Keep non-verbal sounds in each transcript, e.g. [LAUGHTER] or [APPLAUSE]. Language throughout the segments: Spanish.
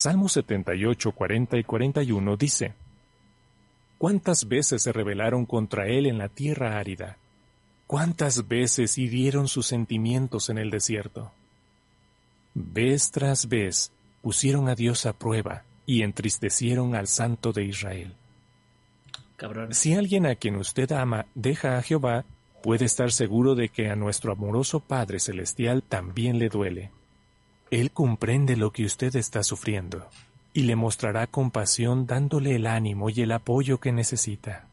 Salmo 78, 40 y 41 dice, ¿Cuántas veces se rebelaron contra él en la tierra árida? ¿Cuántas veces hirieron sus sentimientos en el desierto? Vez tras vez pusieron a Dios a prueba y entristecieron al Santo de Israel. Cabrón. Si alguien a quien usted ama deja a Jehová, puede estar seguro de que a nuestro amoroso Padre Celestial también le duele. Él comprende lo que usted está sufriendo y le mostrará compasión dándole el ánimo y el apoyo que necesita.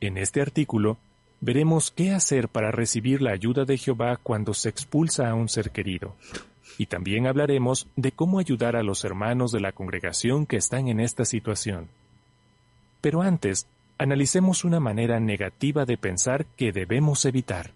En este artículo veremos qué hacer para recibir la ayuda de Jehová cuando se expulsa a un ser querido. Y también hablaremos de cómo ayudar a los hermanos de la congregación que están en esta situación. Pero antes, analicemos una manera negativa de pensar que debemos evitar.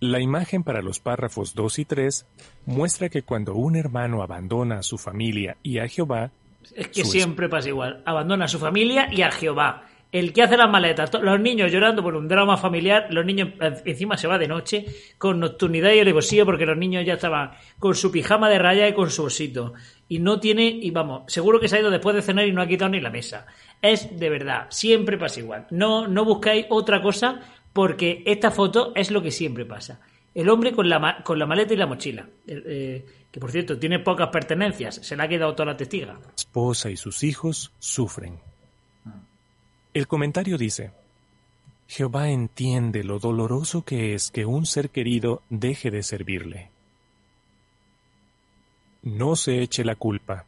La imagen para los párrafos 2 y 3 muestra que cuando un hermano abandona a su familia y a Jehová, Es que siempre pasa igual. Abandona a su familia y a Jehová. El que hace las maletas, los niños llorando por un drama familiar, los niños encima se va de noche con nocturnidad y alevosía porque los niños ya estaban con su pijama de raya y con su osito. Y no tiene, y vamos, seguro que se ha ido después de cenar y no ha quitado ni la mesa. Es de verdad, siempre pasa igual. No, no buscáis otra cosa porque esta foto es lo que siempre pasa. El hombre con la, con la maleta y la mochila, eh, que por cierto tiene pocas pertenencias, se le ha quedado toda la testiga. esposa y sus hijos sufren. El comentario dice, Jehová entiende lo doloroso que es que un ser querido deje de servirle. No se eche la culpa.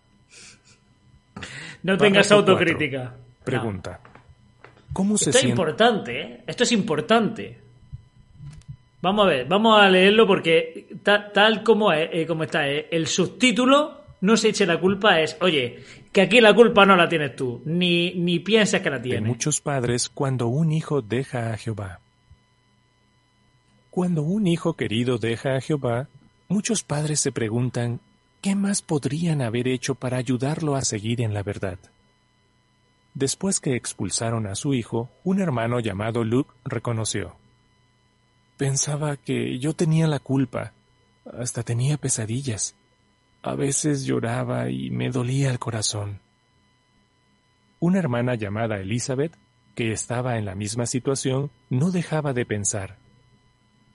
No tengas autocrítica. Pregunta. ¿Cómo se Esto es importante, ¿eh? Esto es importante. Vamos a ver, vamos a leerlo porque ta- tal como, es, eh, como está, eh, el subtítulo no se eche la culpa es, oye, que aquí la culpa no la tienes tú, ni, ni piensas que la de tienes. muchos padres cuando un hijo deja a Jehová. Cuando un hijo querido deja a Jehová, muchos padres se preguntan, ¿qué más podrían haber hecho para ayudarlo a seguir en la verdad? Después que expulsaron a su hijo, un hermano llamado Luke reconoció. Pensaba que yo tenía la culpa, hasta tenía pesadillas. A veces lloraba y me dolía el corazón. Una hermana llamada Elizabeth, que estaba en la misma situación, no dejaba de pensar.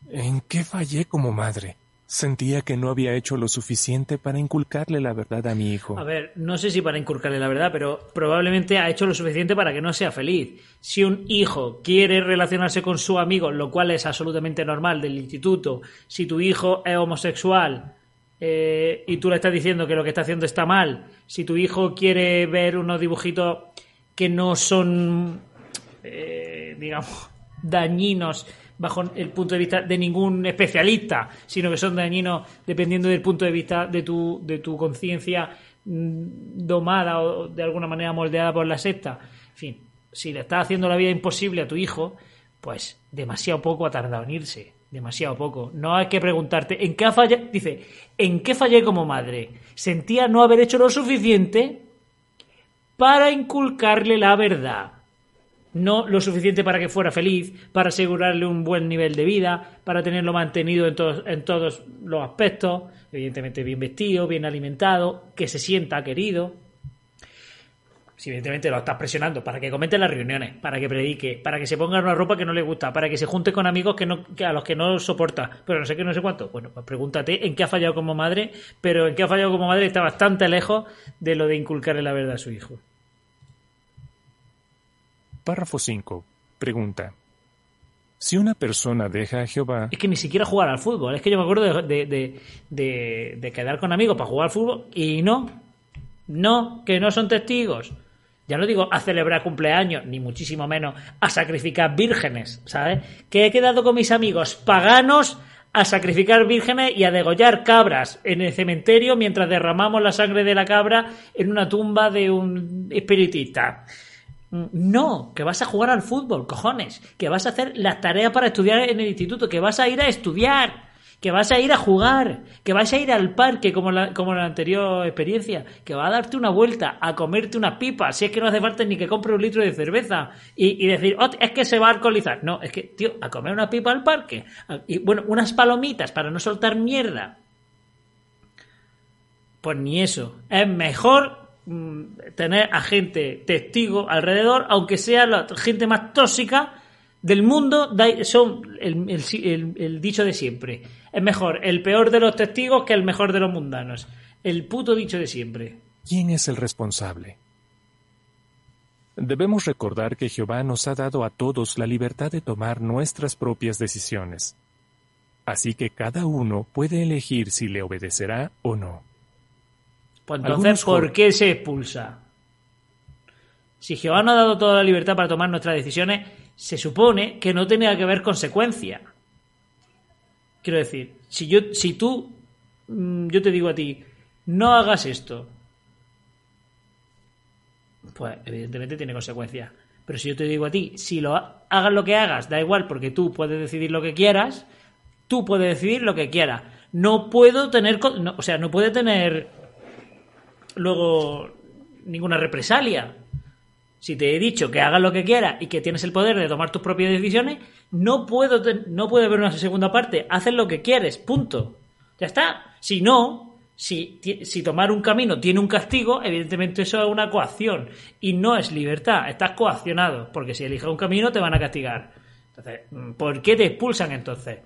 ¿En qué fallé como madre? Sentía que no había hecho lo suficiente para inculcarle la verdad a mi hijo. A ver, no sé si para inculcarle la verdad, pero probablemente ha hecho lo suficiente para que no sea feliz. Si un hijo quiere relacionarse con su amigo, lo cual es absolutamente normal del instituto, si tu hijo es homosexual eh, y tú le estás diciendo que lo que está haciendo está mal, si tu hijo quiere ver unos dibujitos que no son, eh, digamos, [LAUGHS] dañinos bajo el punto de vista de ningún especialista, sino que son dañinos dependiendo del punto de vista de tu, de tu conciencia mm, domada o de alguna manera moldeada por la secta. En fin, si le estás haciendo la vida imposible a tu hijo, pues demasiado poco ha tardado en irse. Demasiado poco. No hay que preguntarte, ¿en qué fallado? Dice, ¿en qué fallé como madre? Sentía no haber hecho lo suficiente para inculcarle la verdad no lo suficiente para que fuera feliz, para asegurarle un buen nivel de vida, para tenerlo mantenido en todos, en todos los aspectos, evidentemente bien vestido, bien alimentado, que se sienta querido. Si evidentemente lo estás presionando para que comente en las reuniones, para que predique, para que se ponga una ropa que no le gusta, para que se junte con amigos que no, que a los que no soporta, pero no sé qué, no sé cuánto. Bueno, pues pregúntate en qué ha fallado como madre, pero en qué ha fallado como madre está bastante lejos de lo de inculcarle la verdad a su hijo. Párrafo 5. Pregunta. Si una persona deja a Jehová, Es que ni siquiera jugar al fútbol. Es que yo me acuerdo de, de, de- de- quedar con amigos para jugar al fútbol y no. No, que no son testigos. Ya no digo a celebrar cumpleaños, ni muchísimo menos a sacrificar vírgenes, ¿sabes? Que he quedado con mis amigos paganos a sacrificar vírgenes y a degollar cabras en el cementerio mientras derramamos la sangre de la cabra en una tumba de un espiritista. No, que vas a jugar al fútbol, cojones. Que vas a hacer las tareas para estudiar en el instituto. Que vas a ir a estudiar. Que vas a ir a jugar. Que vas a ir al parque como la, como la anterior experiencia. Que vas a darte una vuelta, a comerte unas pipas. Si es que no hace falta ni que compre un litro de cerveza. Y, y decir, "Oh, es que se va a alcoholizar. No, es que, tío, a comer una pipa al parque. Y bueno, unas palomitas para no soltar mierda. Pues ni eso. Es mejor tener a gente testigo alrededor, aunque sea la gente más tóxica del mundo, son el, dicho de siempre. Es mejor el peor de los testigos que el mejor de los mundanos. El puto dicho de siempre. ¿Quién es el responsable? Debemos recordar que Jehová nos ha dado a todos la libertad de tomar nuestras propias decisiones. Así que cada uno puede elegir si le obedecerá o no. Pues entonces, ¿por qué se expulsa? Si Jehová nos ha dado toda la libertad para tomar nuestras decisiones, se supone que no tenga que haber consecuencia. Quiero decir, si yo, si tú, mm, yo te digo a ti, no hagas esto, pues evidentemente tiene consecuencias. Pero si yo te digo a ti, si lo hagas lo que hagas, da igual porque tú puedes decidir lo que quieras, tú puedes decidir lo que quieras. No puedo tener, o sea, no puede tener luego ninguna represalia. Si te he dicho que hagas lo que quieras y que tienes el poder de tomar tus propias decisiones, no puedo no puede haber una segunda parte. Haces lo que quieres, punto. Ya está. Si no, si, si, tomar un camino tiene un castigo, evidentemente eso es una coacción y no es libertad, estás coaccionado, porque si eliges un camino te van a castigar. Entonces, ¿por qué te expulsan entonces?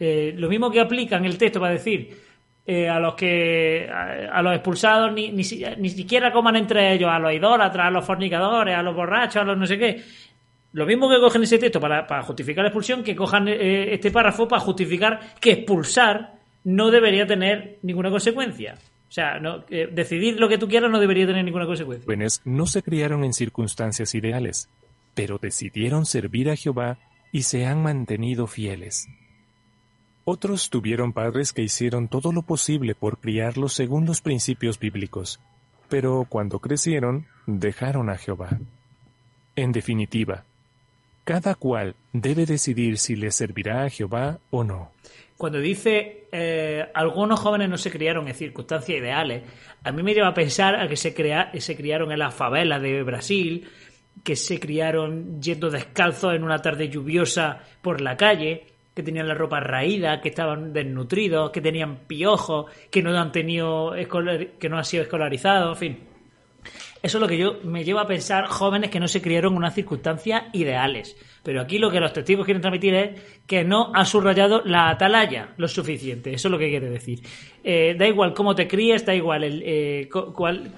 Eh, lo mismo que aplican el texto para decir eh, a los que a, los expulsados ni, ni, siquiera coman entre ellos, a los idólatras, a los fornicadores, a los borrachos, a los no sé qué. Lo mismo que cogen ese texto para, para justificar la expulsión, que cojan eh, este párrafo para justificar que expulsar no debería tener ninguna consecuencia. O sea, no, eh, decidir lo que tú quieras no debería tener ninguna consecuencia. Jóvenes no se criaron en circunstancias ideales, pero decidieron servir a Jehová y se han mantenido fieles. Otros tuvieron padres que hicieron todo lo posible por criarlos según los principios bíblicos, pero cuando crecieron, dejaron a Jehová. En definitiva, cada cual debe decidir si le servirá a Jehová o no cuando dice eh, algunos jóvenes no se criaron en circunstancias ideales, a mí me lleva a pensar a que se, crea, se criaron en las favelas de Brasil, que se criaron yendo descalzos en una tarde lluviosa por la calle, que tenían la ropa raída, que estaban desnutridos, que tenían piojos, que no han tenido que no han sido escolarizados, en fin. Eso es lo que yo me lleva a pensar jóvenes que no se criaron en unas circunstancias ideales. Pero aquí lo que los testigos quieren transmitir es que no ha subrayado la atalaya lo suficiente. Eso es lo que quiere decir. Eh, da igual cómo te críes, da igual el, eh,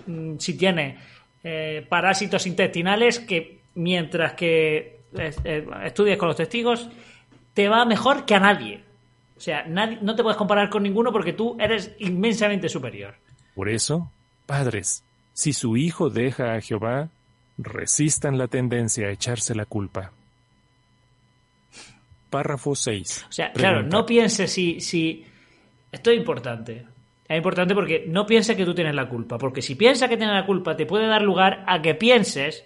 mm, si tienes eh, parásitos intestinales, que mientras que estudies con los testigos, te va mejor que a nadie. O sea, no te puedes comparar con ninguno porque tú eres inmensamente superior. Por eso, padres, si su hijo deja a Jehová, resistan la tendencia a echarse la culpa. Párrafo 6. O sea, claro, no pienses si, si... Esto es importante. Es importante porque no pienses que tú tienes la culpa. Porque si piensas que tienes la culpa, te puede dar lugar a que pienses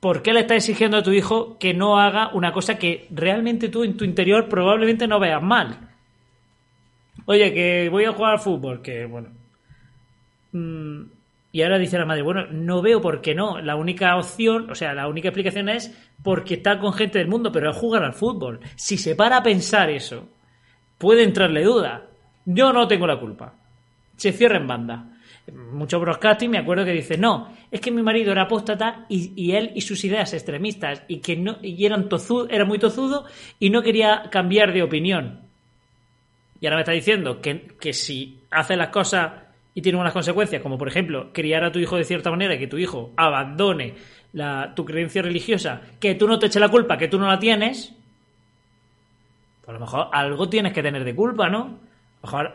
por qué le estás exigiendo a tu hijo que no haga una cosa que realmente tú en tu interior probablemente no veas mal. Oye, que voy a jugar al fútbol, que bueno. Mm, y ahora dice la madre, bueno, no veo por qué no. La única opción, o sea, la única explicación es porque está con gente del mundo, pero es jugar al fútbol. Si se para a pensar eso, puede entrarle duda. Yo no tengo la culpa. Se cierra en banda. Muchos broadcasting me acuerdo que dice, no, es que mi marido era apóstata y, él y sus ideas extremistas y que no, y eran tozudo, era muy tozudo y no quería cambiar de opinión. Y ahora me está diciendo que, que si hace las cosas y tiene unas consecuencias, como por ejemplo criar a tu hijo de cierta manera y que tu hijo abandone la, tu creencia religiosa, que tú no te eches la culpa, que tú no la tienes, pues a lo mejor algo tienes que tener de culpa, ¿no? A lo mejor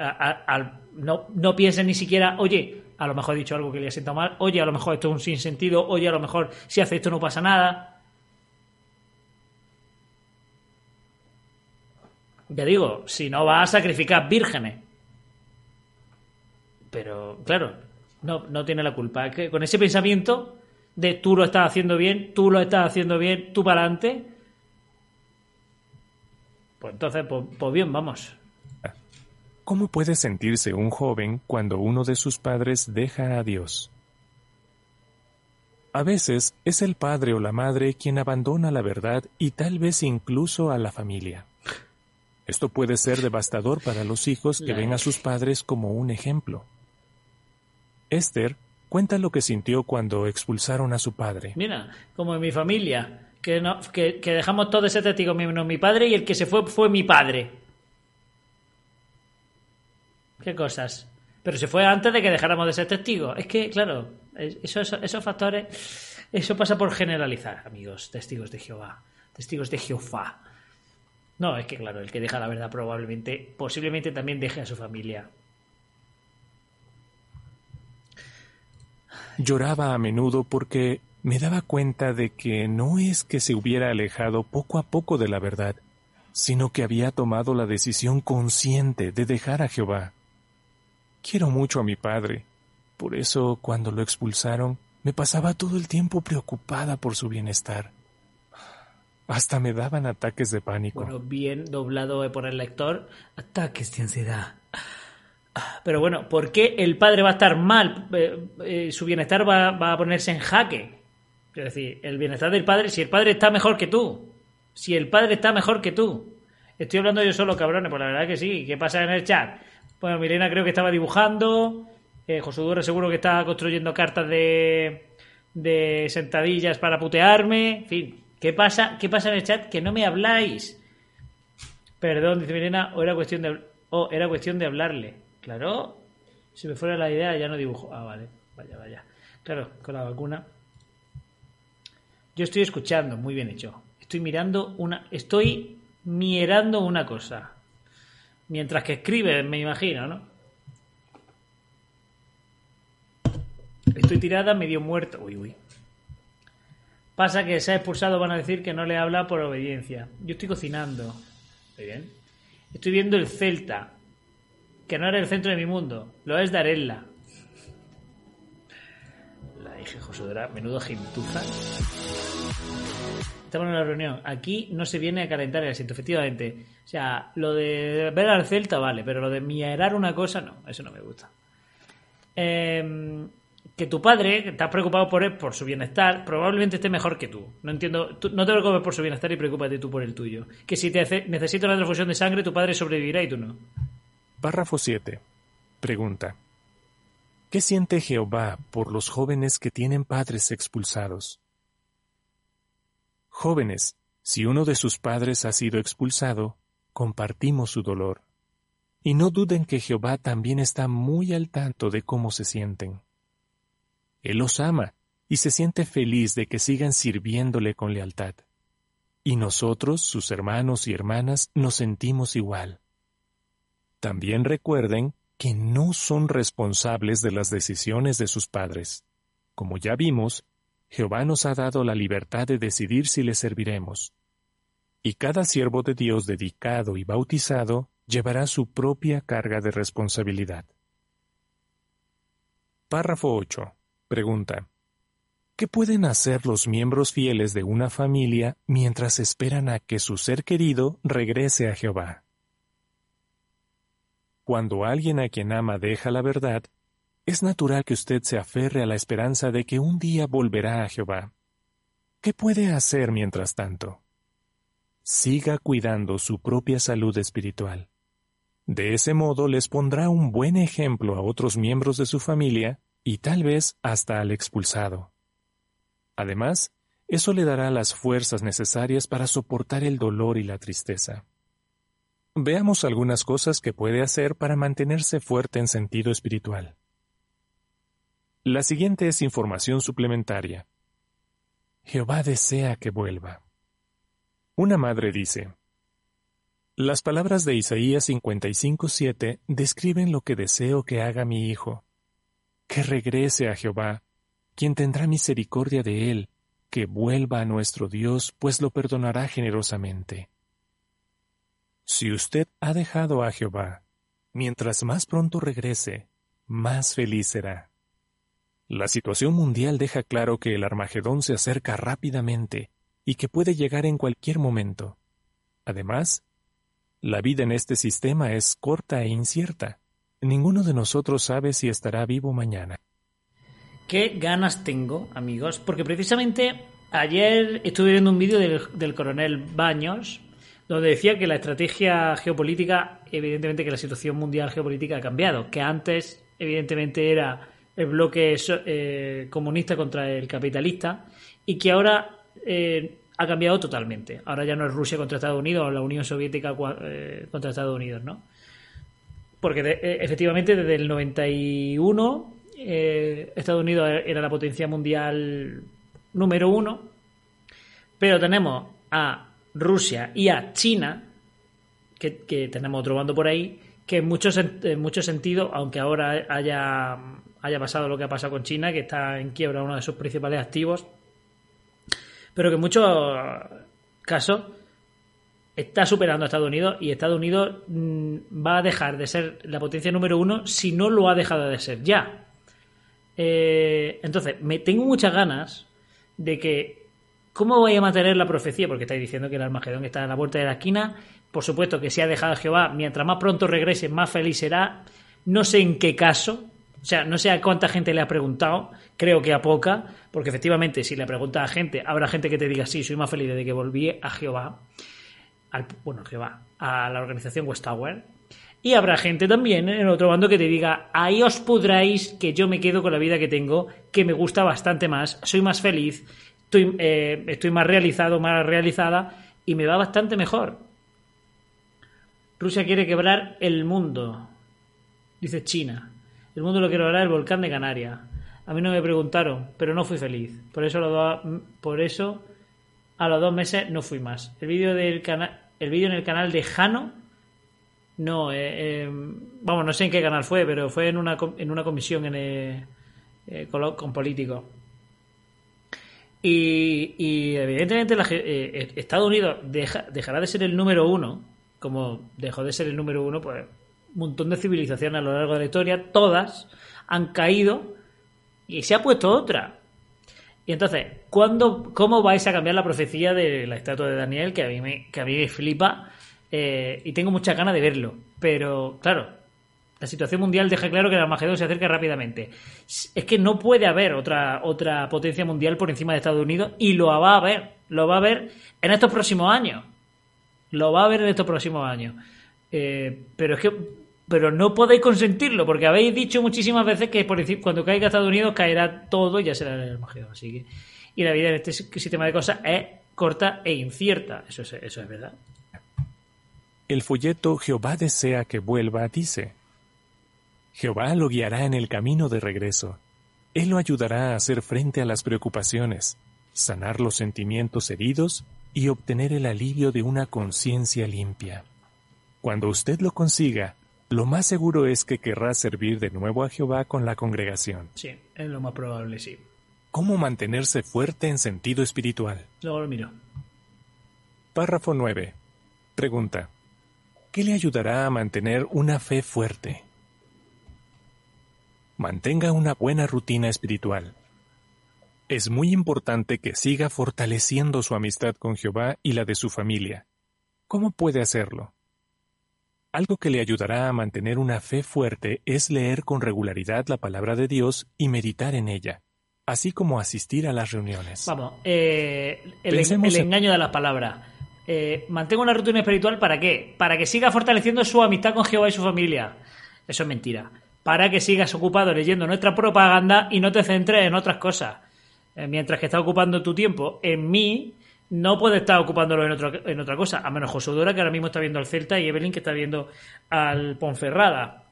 no, no pienses ni siquiera, oye, a lo mejor he dicho algo que le ha sentado mal, oye, a lo mejor esto es un sinsentido, oye, a lo mejor si hace esto no pasa nada. Ya digo, si no vas a sacrificar vírgenes, pero, claro, no, no tiene la culpa. que con ese pensamiento de tú lo estás haciendo bien, tú lo estás haciendo bien, tú para adelante, pues entonces, pues, pues bien, vamos. ¿Cómo puede sentirse un joven cuando uno de sus padres deja a Dios? A veces es el padre o la madre quien abandona la verdad y tal vez incluso a la familia. Esto puede ser devastador para los hijos que ven a sus padres como un ejemplo. Esther cuenta lo que sintió cuando expulsaron a su padre. Mira, como en mi familia, que, no, dejamos todo ese testigo menos mi padre y el que se fue fue mi padre. ¿Qué cosas? Pero se fue antes de que dejáramos de ser testigos. Es que, claro, esos, esos factores, eso pasa por generalizar, amigos, testigos de Jehová, testigos de Jehová. No, es que, claro, el que deja la verdad probablemente, posiblemente también deje a su familia. Lloraba a menudo porque me daba cuenta de que no es que se hubiera alejado poco a poco de la verdad, sino que había tomado la decisión consciente de dejar a Jehová. Quiero mucho a mi padre. Por eso, cuando lo expulsaron, me pasaba todo el tiempo preocupada por su bienestar. Hasta me daban ataques de pánico. Bueno, bien doblado por el lector, ataques de ansiedad. Pero bueno, ¿por qué el padre va a estar mal? Eh, eh, su bienestar va, va, a ponerse en jaque. Es decir, el bienestar del padre, si el padre está mejor que tú. Si el padre está mejor que tú. Estoy hablando yo solo, cabrones, pues la verdad que sí. ¿Qué pasa en el chat? Bueno, Milena creo que estaba dibujando. Eh, José Duro seguro que estaba construyendo cartas de, de sentadillas para putearme. En fin, ¿qué pasa? ¿Qué pasa en el chat? Que no me habláis. Perdón, dice Milena, o era cuestión de, era cuestión de hablarle. Claro, si me fuera la idea ya no dibujo. Ah, vale, vaya, vaya. Claro, con la vacuna. Yo estoy escuchando, muy bien hecho. Estoy mirando una. Estoy mirando una cosa. Mientras que escribe, me imagino, ¿no? Estoy tirada, medio muerto. Uy, uy. Pasa que se ha expulsado, van a decir que no le habla por obediencia. Yo estoy cocinando. Muy bien. Estoy viendo el Celta. Que no era el centro de mi mundo. Lo es Darella. La dije Josudra. Menudo gentuza. Estamos en una reunión. Aquí no se viene a calentar el asiento, efectivamente. O sea, lo de ver al Celta, vale, pero lo de mirar una cosa, no, eso no me gusta. Eh, que tu padre, que estás preocupado por él, por su bienestar, probablemente esté mejor que tú. No entiendo, no te preocupes por su bienestar y preocúpate tú por el tuyo. Que si te hace, necesita una transfusión de sangre, tu padre sobrevivirá y tú no. Párrafo 7. Pregunta. ¿Qué siente Jehová por los jóvenes que tienen padres expulsados? Jóvenes, si uno de sus padres ha sido expulsado, compartimos su dolor. Y no duden que Jehová también está muy al tanto de cómo se sienten. Él los ama y se siente feliz de que sigan sirviéndole con lealtad. Y nosotros, sus hermanos y hermanas, nos sentimos igual. También recuerden que no son responsables de las decisiones de sus padres. Como ya vimos, Jehová nos ha dado la libertad de decidir si le serviremos. Y cada siervo de Dios dedicado y bautizado llevará su propia carga de responsabilidad. Párrafo 8. Pregunta. ¿Qué pueden hacer los miembros fieles de una familia mientras esperan a que su ser querido regrese a Jehová? Cuando alguien a quien ama deja la verdad, es natural que usted se aferre a la esperanza de que un día volverá a Jehová. ¿Qué puede hacer mientras tanto? Siga cuidando su propia salud espiritual. De ese modo les pondrá un buen ejemplo a otros miembros de su familia y tal vez hasta al expulsado. Además, eso le dará las fuerzas necesarias para soportar el dolor y la tristeza. Veamos algunas cosas que puede hacer para mantenerse fuerte en sentido espiritual. La siguiente es información suplementaria. Jehová desea que vuelva. Una madre dice, Las palabras de Isaías 55.7 describen lo que deseo que haga mi hijo, que regrese a Jehová, quien tendrá misericordia de él, que vuelva a nuestro Dios, pues lo perdonará generosamente. Si usted ha dejado a Jehová, mientras más pronto regrese, más feliz será. La situación mundial deja claro que el Armagedón se acerca rápidamente y que puede llegar en cualquier momento. Además, la vida en este sistema es corta e incierta. Ninguno de nosotros sabe si estará vivo mañana. ¿Qué ganas tengo, amigos? Porque precisamente ayer estuve viendo un vídeo del, del coronel Baños donde decía que la estrategia geopolítica, evidentemente que la situación mundial geopolítica ha cambiado, que antes, evidentemente, era el bloque eh, comunista contra el capitalista y que ahora eh, ha cambiado totalmente. Ahora ya no es Rusia contra Estados Unidos o la Unión Soviética eh, contra Estados Unidos, ¿no? Porque efectivamente desde el 91 Estados Unidos era la potencia mundial número uno, pero tenemos a Rusia y a China, que, que tenemos otro bando por ahí, que en muchos, en muchos sentidos, aunque ahora haya, haya pasado lo que ha pasado con China, que está en quiebra uno de sus principales activos, pero que en muchos casos está superando a Estados Unidos y Estados Unidos mm, va a dejar de ser la potencia número uno si no lo ha dejado de ser ya. Eh, entonces, me tengo muchas ganas de que ¿Cómo voy a mantener la profecía? Porque estáis diciendo que el Armagedón está a la vuelta de la esquina. Por supuesto que si ha dejado a Jehová, mientras más pronto regrese, más feliz será. No sé en qué caso, o sea, no sé a cuánta gente le ha preguntado, creo que a poca, porque efectivamente si le pregunta a gente, habrá gente que te diga, sí, soy más feliz desde que volví a Jehová, al, bueno, Jehová, a la organización West Tower. Y habrá gente también en otro bando que te diga, ahí os pudráis que yo me quedo con la vida que tengo, que me gusta bastante más, soy más feliz, estoy, eh, estoy más realizado, más realizada y me va bastante mejor. Rusia quiere quebrar el mundo, dice China. El mundo lo quiere quebrar el volcán de Canarias. A mí no me preguntaron, pero no fui feliz. Por eso, por eso a los dos meses no fui más. El vídeo en el canal de Jano, no, eh, eh, vamos, no sé en qué canal fue, pero fue en una, en una comisión en con, políticos. Y, evidentemente eh, eh, Estados Unidos dejará de ser el número uno, como dejó de ser el número uno, pues montón de civilizaciones a lo largo de la historia, todas han caído y se ha puesto otra. Y entonces, ¿cuándo, ¿cómo vais a cambiar la profecía de la estatua de Daniel? Que a mí me, que a mí me flipa eh, y tengo muchas ganas de verlo. Pero, claro, la situación mundial deja claro que el Armagedón se acerca rápidamente. Es que no puede haber otra, otra potencia mundial por encima de Estados Unidos y lo va a haber. Lo va a haber en estos próximos años. Lo va a haber en estos próximos años. Eh, pero es que pero no podéis consentirlo, porque habéis dicho muchísimas veces que por cuando caiga Estados Unidos caerá todo y ya será el Armagedón. Así que, y la vida en este sistema de cosas es corta e incierta. Eso es, eso es verdad. El folleto Jehová desea que vuelva dice, Jehová lo guiará en el camino de regreso. Él lo ayudará a hacer frente a las preocupaciones, sanar los sentimientos heridos y obtener el alivio de una conciencia limpia. Cuando usted lo consiga, lo más seguro es que querrá servir de nuevo a Jehová con la congregación. Sí, es lo más probable, sí. ¿Cómo mantenerse fuerte en sentido espiritual? Luego lo miro. Párrafo 9. Pregunta. ¿Qué le ayudará a mantener una fe fuerte? mantenga una buena rutina espiritual. Es muy importante que siga fortaleciendo su amistad con Jehová y la de su familia. ¿Cómo puede hacerlo? Algo que le ayudará a mantener una fe fuerte es leer con regularidad la palabra de Dios y meditar en ella, así como asistir a las reuniones. Vamos, eh, el, engaño de las palabras. Eh, mantenga una rutina espiritual para qué? Para que siga fortaleciendo su amistad con Jehová y su familia. Eso es mentira para que sigas ocupado leyendo nuestra propaganda y no te centres en otras cosas. Eh, mientras que estás ocupando tu tiempo en mí, no puedes estar ocupándolo en, en otra cosa, a menos Josudora, que ahora mismo está viendo al Celta, y Evelyn, que está viendo al Ponferrada.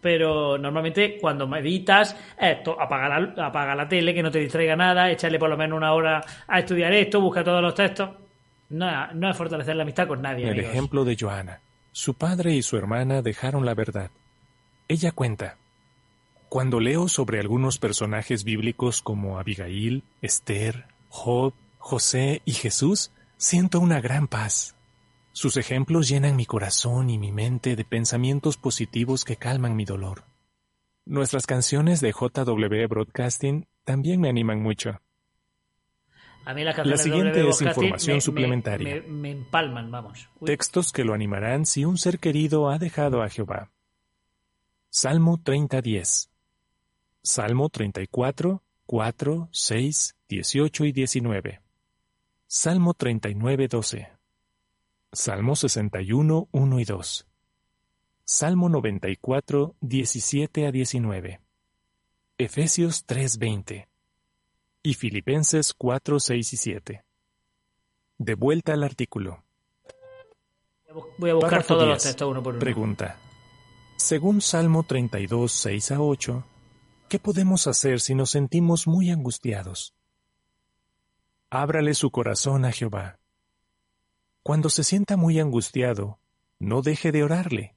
Pero normalmente cuando meditas, esto, apaga la, apaga la tele, que no te distraiga nada, echarle por lo menos una hora a estudiar esto, busca todos los textos. No, no es fortalecer la amistad con nadie. El ejemplo de Joana. Su padre y su hermana dejaron la verdad ella cuenta, cuando leo sobre algunos personajes bíblicos como Abigail, Esther, Job, José y Jesús, siento una gran paz. Sus ejemplos llenan mi corazón y mi mente de pensamientos positivos que calman mi dolor. Nuestras canciones de JW Broadcasting también me animan mucho. A mí la siguiente es información suplementaria. me empalman, vamos. Textos que lo animarán si un ser querido ha dejado a Jehová. Salmo 30:10. Salmo 34, 4, 6, 18 y 19. Salmo 39, 12. Salmo 61, 1 y 2. Salmo 94, 17 a 19. Efesios 3:20 y Filipenses 4, 6 y 7. De vuelta al artículo. Voy a buscar todos los 10. textos uno por uno. Pregunta. Según Salmo 32, 6 a 8, ¿qué podemos hacer si nos sentimos muy angustiados? Ábrale su corazón a Jehová. Cuando se sienta muy angustiado, no deje de orarle.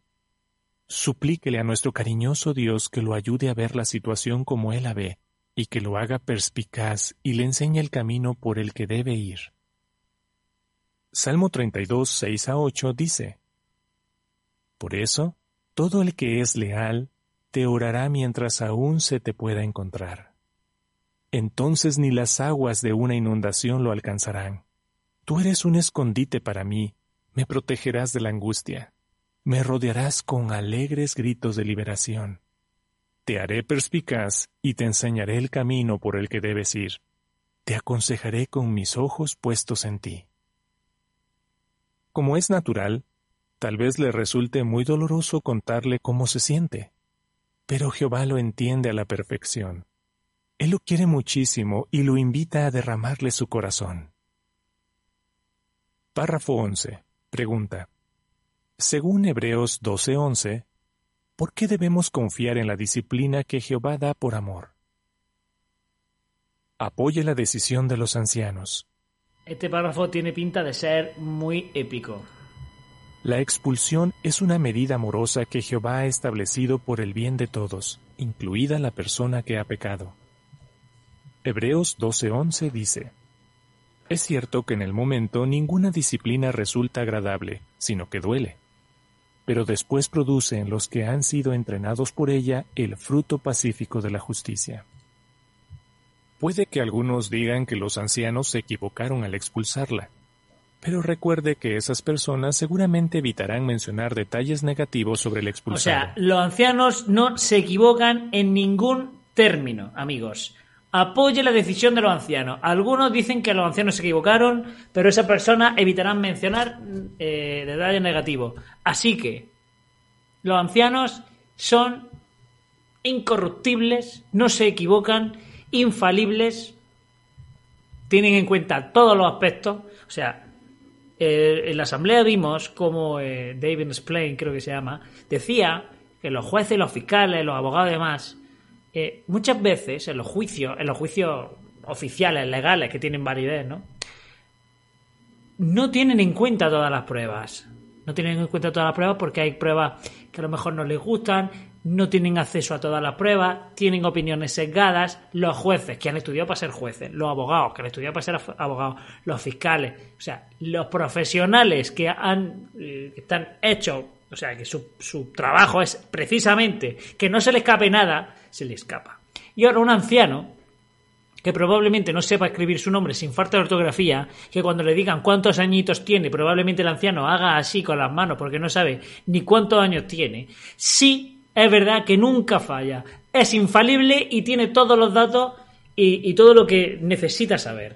Suplíquele a nuestro cariñoso Dios que lo ayude a ver la situación como Él la ve y que lo haga perspicaz y le enseñe el camino por el que debe ir. Salmo 32, 6 a 8 dice, Por eso, todo el que es leal te orará mientras aún se te pueda encontrar. Entonces ni las aguas de una inundación lo alcanzarán. Tú eres un escondite para mí, me protegerás de la angustia, me rodearás con alegres gritos de liberación. Te haré perspicaz y te enseñaré el camino por el que debes ir. Te aconsejaré con mis ojos puestos en ti. Como es natural, tal vez le resulte muy doloroso contarle cómo se siente, pero Jehová lo entiende a la perfección. Él lo quiere muchísimo y lo invita a derramarle su corazón. Párrafo 11. Pregunta. Según Hebreos 12:11, ¿por qué debemos confiar en la disciplina que Jehová da por amor? Apoye la decisión de los ancianos. Este párrafo tiene pinta de ser muy épico. La expulsión es una medida amorosa que Jehová ha establecido por el bien de todos, incluida la persona que ha pecado. Hebreos 12:11 dice, Es cierto que en el momento ninguna disciplina resulta agradable, sino que duele, pero después produce en los que han sido entrenados por ella el fruto pacífico de la justicia. Puede que algunos digan que los ancianos se equivocaron al expulsarla, pero recuerde que esas personas seguramente evitarán mencionar detalles negativos sobre el O expulsado. sea, los ancianos no se equivocan en ningún término, amigos. Apoye la decisión de los ancianos. Algunos dicen que los ancianos se equivocaron, pero esas personas evitarán mencionar eh, detalles negativos. Así que los ancianos son incorruptibles, no se equivocan, infalibles, tienen en cuenta todos los aspectos. O sea, eh, en la asamblea vimos como eh, David Splain, creo que se llama, decía que los jueces, los fiscales, los abogados y demás, eh, muchas veces en los juicios, en los juicios oficiales, legales, que tienen validez, ¿no? No tienen en cuenta todas las pruebas. No tienen en cuenta todas las pruebas porque hay pruebas que a lo mejor no les gustan, no tienen acceso a todas las pruebas, tienen opiniones sesgadas. Los jueces que han estudiado para ser jueces, los abogados que han estudiado para ser abogados, los fiscales, o sea, los profesionales que han eh, que están hechos, o sea, que su, su trabajo es precisamente que no se le escape nada, se le escapa. Y ahora un anciano que probablemente no sepa escribir su nombre sin falta de ortografía, que cuando le digan cuántos añitos tiene, probablemente el anciano haga así con las manos porque no sabe ni cuántos años tiene, sí es verdad que nunca falla, es infalible y tiene todos los datos y, todo lo que necesita saber.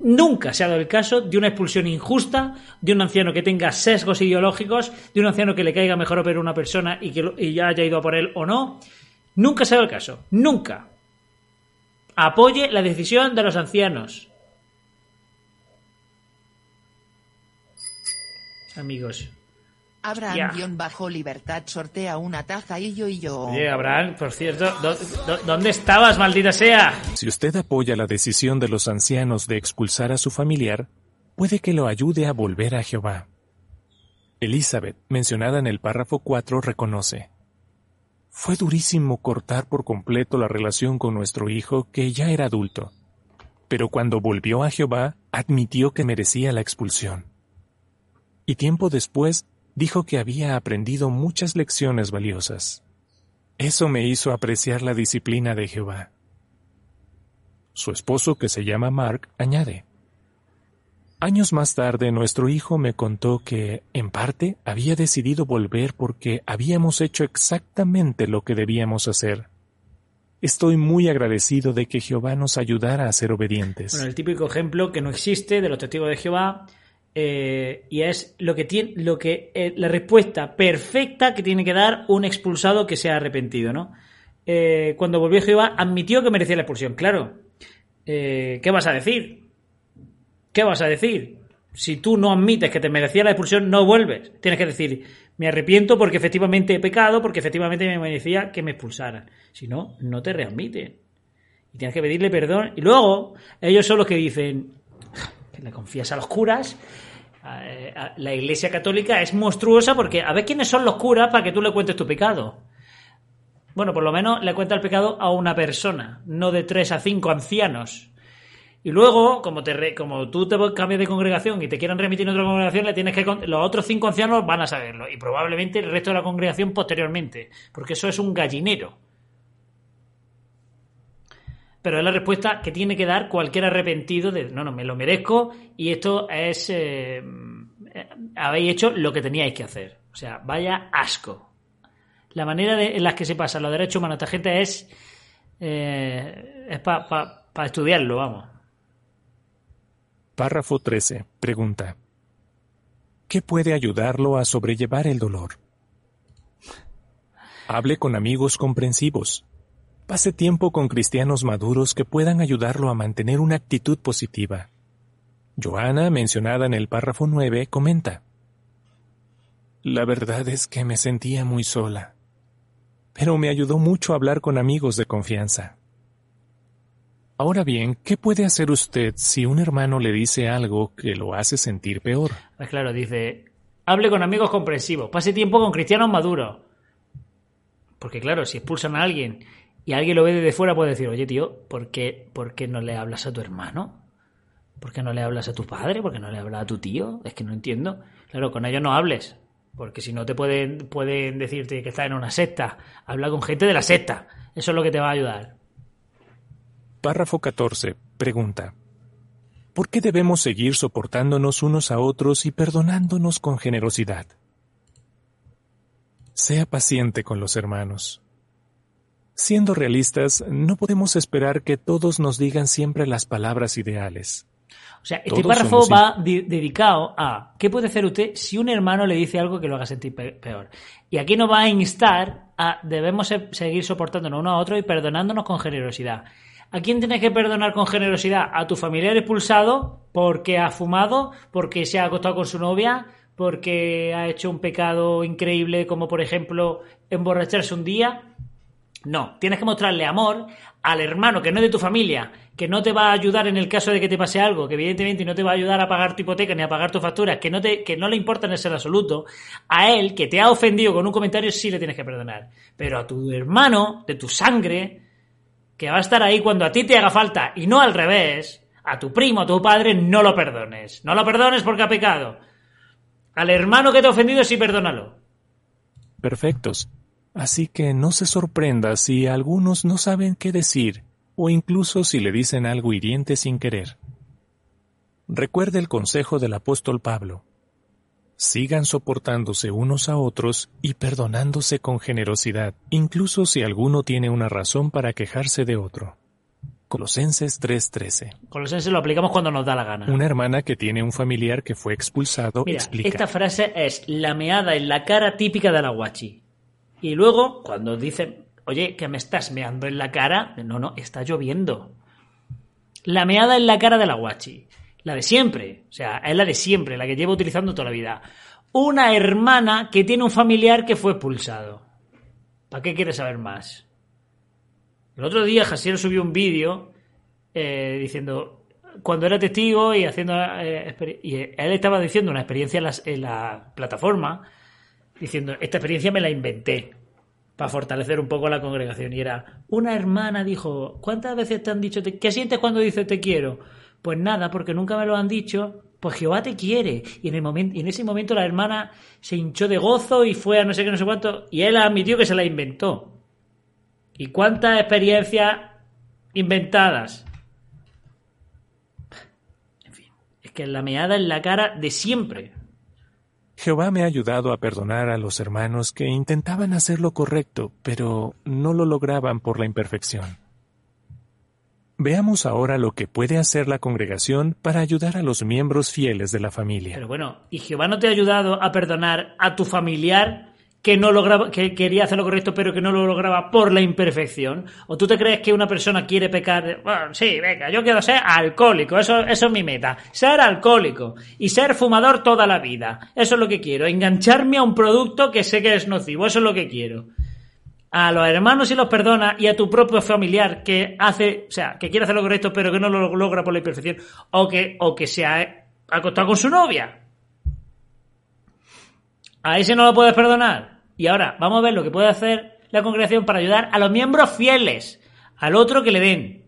Nunca se ha dado el caso de una expulsión injusta, de un anciano que tenga sesgos ideológicos, de un anciano que le caiga mejor operar a una persona y que ya haya ido a por él o no. Nunca se ha dado el caso. Nunca. Apoye la decisión de los ancianos. Amigos. Abraham-libertad sortea una taza y yo y yo. Oye, Abraham, por cierto, ¿dó- dó- ¿dónde estabas, maldita sea? Si usted apoya la decisión de los ancianos de expulsar a su familiar, puede que lo ayude a volver a Jehová. Elizabeth, mencionada en el párrafo 4, reconoce. Fue durísimo cortar por completo la relación con nuestro hijo que ya era adulto, pero cuando volvió a Jehová admitió que merecía la expulsión. Y tiempo después dijo que había aprendido muchas lecciones valiosas. Eso me hizo apreciar la disciplina de Jehová. Su esposo, que se llama Mark, añade, Años más tarde nuestro hijo me contó que, en parte, había decidido volver porque habíamos hecho exactamente lo que debíamos hacer. Estoy muy agradecido de que Jehová nos ayudara a ser obedientes. Bueno, el típico ejemplo que no existe de los testigos de Jehová eh, y es lo que tiene, lo que eh, la respuesta perfecta que tiene que dar un expulsado que se ha arrepentido, ¿no? eh, cuando volvió Jehová, admitió que merecía la expulsión. Claro. ¿Qué vas a decir? ¿Qué vas a decir? Si tú no admites que te merecía la expulsión, no vuelves. Tienes que decir, me arrepiento porque efectivamente he pecado, porque efectivamente me merecía que me expulsaran. Si no, no te readmiten. Y tienes que pedirle perdón. Y luego, ellos son los que dicen, que le confías a los curas. La iglesia católica es monstruosa porque a ver quiénes son los curas para que tú le cuentes tu pecado. Bueno, por lo menos le cuenta el pecado a una persona, no de tres a cinco ancianos. Y luego, como, te como tú te cambias de congregación y te quieren remitir a otra congregación, le tienes que los otros cinco ancianos van a saberlo y probablemente el resto de la congregación posteriormente, porque eso es un gallinero. Pero es la respuesta que tiene que dar cualquier arrepentido de no, no, me lo merezco y esto es eh, habéis hecho lo que teníais que hacer. O sea, vaya asco la manera en la que se pasa los derechos humanos a esta gente es, eh, es para estudiarlo, vamos. Párrafo 13. Pregunta. ¿Qué puede ayudarlo a sobrellevar el dolor? Hable con amigos comprensivos. Pase tiempo con cristianos maduros que puedan ayudarlo a mantener una actitud positiva. Joana, mencionada en el párrafo 9, comenta. La verdad es que me sentía muy sola pero me ayudó mucho a hablar con amigos de confianza. Ahora bien, ¿qué puede hacer usted si un hermano le dice algo que lo hace sentir peor? Pues claro, dice, hable con amigos comprensivos, pase tiempo con cristianos maduros. Porque claro, si expulsan a alguien y alguien lo ve desde fuera, puede decir, oye tío, ¿por qué, ¿por qué no le hablas a tu hermano? ¿Por qué no le hablas a tu padre? ¿Por qué no le hablas a tu tío? Es que no entiendo. Claro, con ellos no hables. Porque si no te pueden, pueden decirte que estás en una secta. Habla con gente de la secta. Eso es lo que te va a ayudar. Párrafo 14. Pregunta. ¿Por qué debemos seguir soportándonos unos a otros y perdonándonos con generosidad? Sea paciente con los hermanos. Siendo realistas, no podemos esperar que todos nos digan siempre las palabras ideales. O sea, este párrafo va dedicado a qué puede hacer usted si un hermano le dice algo que lo haga sentir peor. Y aquí nos va a instar a debemos seguir soportándonos uno a otro y perdonándonos con generosidad. ¿A quién tienes que perdonar con generosidad? ¿A tu familiar expulsado porque ha fumado, porque se ha acostado con su novia, porque ha hecho un pecado increíble como por ejemplo emborracharse un día? No, tienes que mostrarle amor al hermano que no es de tu familia, que no te va a ayudar en el caso de que te pase algo, que evidentemente no te va a ayudar a pagar tu hipoteca ni a pagar tus facturas, que no, te, que no le importa en ese absoluto, a él que te ha ofendido con un comentario sí le tienes que perdonar. Pero a tu hermano, de tu sangre, que va a estar ahí cuando a ti te haga falta y no al revés, a tu primo, a tu padre, no lo perdones. No lo perdones porque ha pecado. Al hermano que te ha ofendido sí perdónalo. Perfectos. Así que no se sorprenda si algunos no saben qué decir o incluso si le dicen algo hiriente sin querer. Recuerde el consejo del apóstol Pablo. Sigan soportándose unos a otros y perdonándose con generosidad, incluso si alguno tiene una razón para quejarse de otro. Colosenses 3:13. Colosenses lo aplicamos cuando nos da la gana. Una hermana que tiene un familiar que fue expulsado explica. Esta frase es la meada en la cara típica de la guachi. Y luego, cuando dicen, Oye, que me estás meando en la cara. No, no, está lloviendo. La meada en la cara de la guachi. La de siempre. O sea, es la de siempre, la que llevo utilizando toda la vida. Una hermana que tiene un familiar que fue expulsado. ¿Para qué quieres saber más? El otro día Jasier subió un vídeo eh, diciendo cuando era testigo y haciendo eh, y él estaba diciendo una experiencia en la plataforma diciendo esta experiencia me la inventé para fortalecer un poco la congregación. Y era, una hermana dijo, ¿cuántas veces te han dicho, qué sientes cuando dice te quiero? Pues nada, porque nunca me lo han dicho, pues Jehová te quiere. Y en, el momento, en ese momento la hermana se hinchó de gozo y fue a no sé qué, no sé cuánto, y él admitió que se la inventó. ¿Y cuántas experiencias inventadas? En fin, es que la meada en la cara de siempre. Jehová me ha ayudado a perdonar a los hermanos que intentaban hacer lo correcto, pero no lo lograban por la imperfección. Veamos ahora lo que puede hacer la congregación para ayudar a los miembros fieles de la familia. Pero bueno, ¿y Jehová no te ha ayudado a perdonar a tu familiar que no lograba, que quería hacer lo correcto, pero que no lo lograba por la imperfección? ¿O tú te crees que una persona quiere pecar? Bueno, sí, venga, yo quiero ser alcohólico, eso, eso es mi meta. Ser alcohólico y ser fumador toda la vida. Eso es lo que quiero. Engancharme a un producto que sé que es nocivo, eso es lo que quiero. A los hermanos si los perdona y a tu propio familiar que hace, o sea, que quiere hacer lo correcto, pero que no lo logra por la imperfección, o que, o que se ha acostado con su novia. A ese no lo puedes perdonar. Y ahora, vamos a ver lo que puede hacer la congregación para ayudar a los miembros fieles, al otro que le den.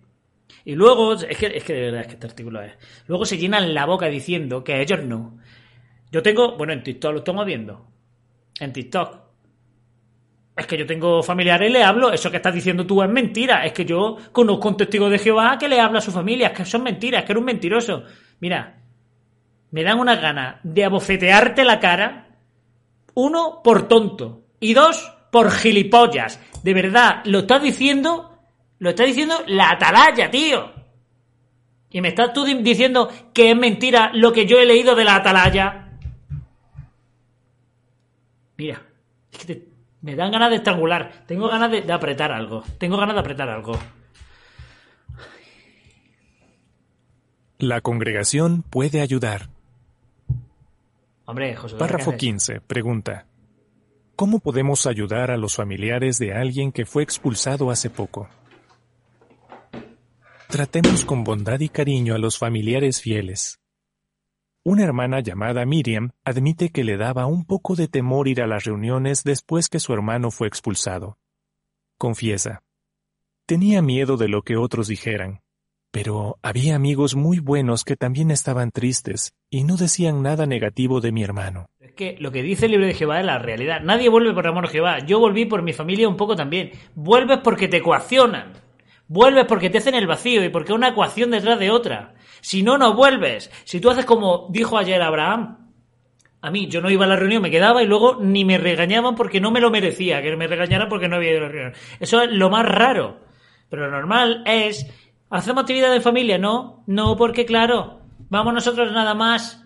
Y luego, es que, es que de verdad es que este artículo es. Luego se llenan la boca diciendo que a ellos no. Yo tengo, bueno, en TikTok lo estamos viendo. En TikTok. Es que yo tengo familiares y le hablo. Eso que estás diciendo tú es mentira. Es que yo conozco un testigo de Jehová que le habla a su familia. Es que son mentiras, es que eres un mentiroso. Mira, me dan una gana de abofetearte la cara uno, por tonto. Y dos, por gilipollas. De verdad, lo estás diciendo, lo está diciendo la atalaya, tío. Y me estás tú diciendo que es mentira lo que yo he leído de la atalaya. Mira, es que me dan ganas de estrangular. Tengo ganas de, de apretar algo. Tengo ganas de apretar algo. La congregación puede ayudar. Hombre, José. Párrafo 15. Pregunta. ¿Cómo podemos ayudar a los familiares de alguien que fue expulsado hace poco? Tratemos con bondad y cariño a los familiares fieles. Una hermana llamada Miriam admite que le daba un poco de temor ir a las reuniones después que su hermano fue expulsado. Confiesa. Tenía miedo de lo que otros dijeran, pero había amigos muy buenos que también estaban tristes y no decían nada negativo de mi hermano. Es que lo que dice el libro de Jehová es la realidad. Nadie vuelve por amor a Jehová. Yo volví por mi familia un poco también. Vuelves porque te coaccionan. Vuelves porque te hacen el vacío y porque una ecuación detrás de otra. Si no, no vuelves. Si tú haces como dijo ayer Abraham, a mí yo no iba a la reunión, me quedaba y luego ni me regañaban porque no me lo merecía, que me regañaran porque no había ido a la reunión. Eso es lo más raro. Pero lo normal es ¿Hacemos actividad de familia? No, no, porque claro, vamos nosotros nada más.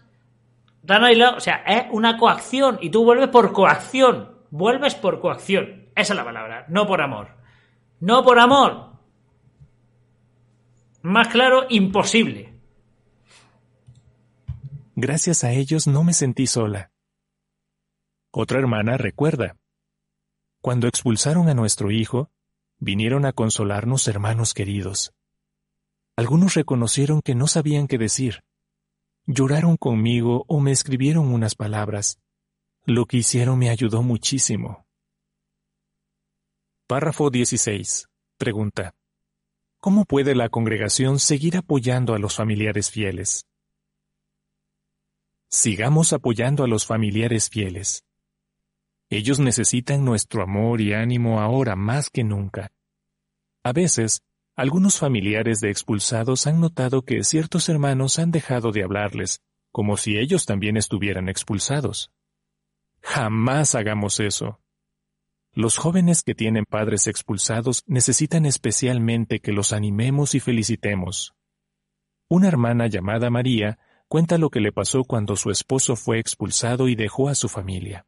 O sea, es una coacción y tú vuelves por coacción. Vuelves por coacción. Esa es la palabra, no por amor. No por amor. Más claro, imposible. Gracias a ellos no me sentí sola. Otra hermana recuerda. Cuando expulsaron a nuestro hijo, vinieron a consolarnos hermanos queridos. Algunos reconocieron que no sabían qué decir. Lloraron conmigo o me escribieron unas palabras. Lo que hicieron me ayudó muchísimo. Párrafo 16. Pregunta. ¿Cómo puede la congregación seguir apoyando a los familiares fieles? Sigamos apoyando a los familiares fieles. Ellos necesitan nuestro amor y ánimo ahora más que nunca. A veces, algunos familiares de expulsados han notado que ciertos hermanos han dejado de hablarles, como si ellos también estuvieran expulsados. Jamás hagamos eso. Los jóvenes que tienen padres expulsados necesitan especialmente que los animemos y felicitemos. Una hermana llamada María cuenta lo que le pasó cuando su esposo fue expulsado y dejó a su familia.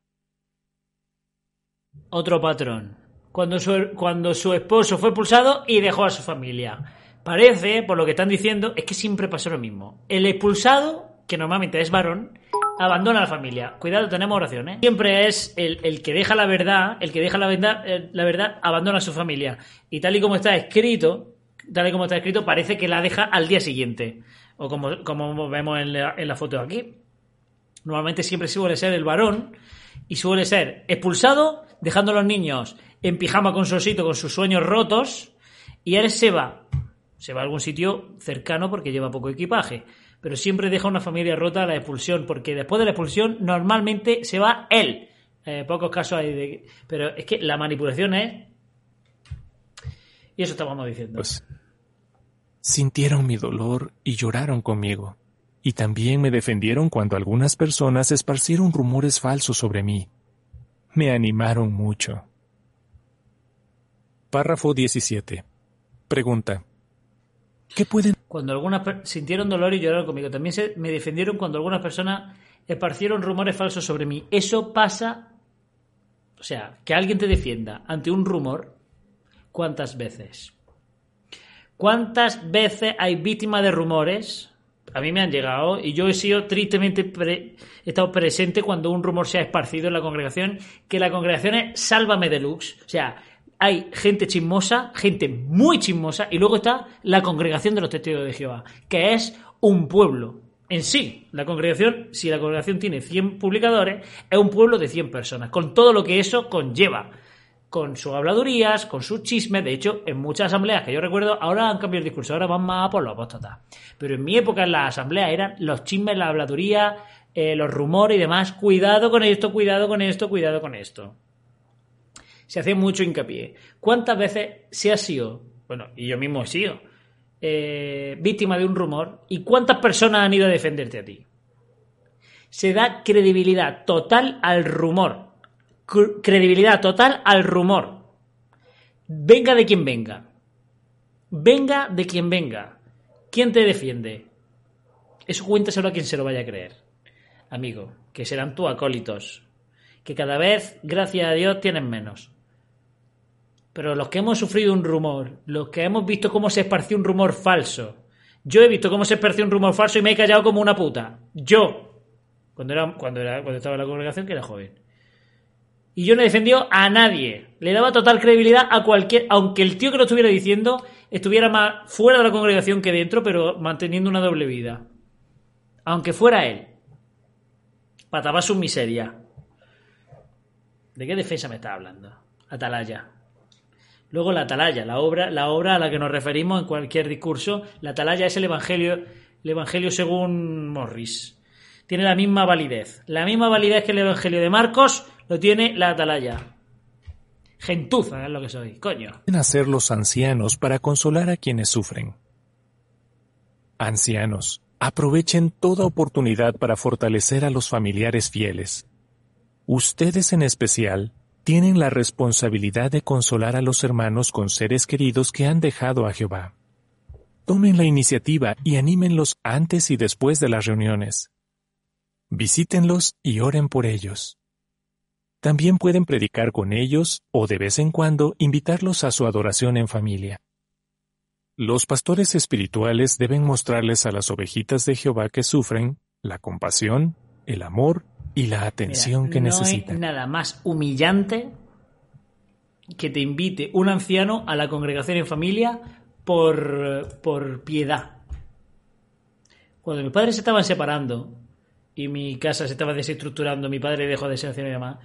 Otro patrón cuando su, cuando su esposo fue expulsado y dejó a su familia. Parece, por lo que están diciendo, es que siempre pasó lo mismo. El expulsado, que normalmente es varón, abandona a la familia. Cuidado, tenemos oración, ¿eh? Siempre es el, que deja la verdad, el que deja la verdad, eh, la verdad, abandona a su familia. Y tal y como está escrito, tal y como está escrito, parece que la deja al día siguiente. O como, como vemos en la, en la foto aquí. Normalmente siempre suele ser el varón y suele ser expulsado, dejando a los niños en pijama con su osito, con sus sueños rotos, y él se va. Se va a algún sitio cercano porque lleva poco equipaje. Pero siempre deja una familia rota a la expulsión, porque después de la expulsión normalmente se va él. Eh, pocos casos hay de... Pero es que la manipulación es... Y eso estábamos diciendo. Pues, sintieron mi dolor y lloraron conmigo. Y también me defendieron cuando algunas personas esparcieron rumores falsos sobre mí. Me animaron mucho. Párrafo 17. Pregunta. ¿Qué pueden...? Cuando algunas sintieron dolor y lloraron conmigo. También se me defendieron cuando algunas personas esparcieron rumores falsos sobre mí. Eso pasa O sea, que alguien te defienda ante un rumor, ¿cuántas veces? ¿Cuántas veces hay víctimas de rumores? A mí me han llegado y yo he sido tristemente estado presente cuando un rumor se ha esparcido en la congregación, que la congregación es Sálvame Deluxe. O sea, hay gente chismosa, gente muy chismosa, y luego está la congregación de los testigos de Jehová, que es un pueblo en sí. La congregación, si la congregación tiene 100 publicadores, es un pueblo de 100 personas, con todo lo que eso conlleva con sus habladurías, con sus chismes. De hecho, en muchas asambleas que yo recuerdo, ahora han cambiado el discurso, ahora van más por los apóstatas. Pero en mi época en las asambleas eran los chismes, la habladuría, eh, los rumores y demás. Cuidado con esto, cuidado con esto, cuidado con esto. Se hace mucho hincapié. ¿Cuántas veces se ha sido, bueno, y yo mismo he sido, eh, víctima de un rumor y cuántas personas han ido a defenderte a ti? Se da credibilidad total al rumor credibilidad total al rumor. Venga de quien venga. Venga de quien venga. ¿Quién te defiende? Eso cuéntaselo a quien se lo vaya a creer. Amigo, que serán tus acólitos. Que cada vez, gracias a Dios, tienen menos. Pero los que hemos sufrido un rumor, los que hemos visto cómo se esparció un rumor falso. Yo he visto cómo se esparció un rumor falso y me he callado como una puta. Yo. Cuando, era, cuando, era, cuando estaba en la congregación, que era joven. Y yo no defendió a nadie. Le daba total credibilidad a cualquier. Aunque el tío que lo estuviera diciendo estuviera más fuera de la congregación que dentro, pero manteniendo una doble vida. Aunque fuera él. Para tapar su miseria. ¿De qué defensa me está hablando? Atalaya. Luego la atalaya, la obra, la obra a la que nos referimos en cualquier discurso, la atalaya es el evangelio, el evangelio según Morris. Tiene la misma validez. La misma validez que el evangelio de Marcos lo tiene la atalaya. Gentuza es lo que soy, coño. pueden hacer los ancianos para consolar a quienes sufren. Ancianos, aprovechen toda oportunidad para fortalecer a los familiares fieles. Ustedes en especial tienen la responsabilidad de consolar a los hermanos con seres queridos que han dejado a Jehová. Tomen la iniciativa y anímenlos antes y después de las reuniones. Visítenlos y oren por ellos. También pueden predicar con ellos o de vez en cuando invitarlos a su adoración en familia. Los pastores espirituales deben mostrarles a las ovejitas de Jehová que sufren la compasión, el amor y la atención Mira, que no necesitan. hay nada más humillante que te invite un anciano a la congregación en familia por, por piedad. Cuando mis padres se estaban separando y mi casa se estaba desestructurando, mi padre dejó de ser anciano y demás,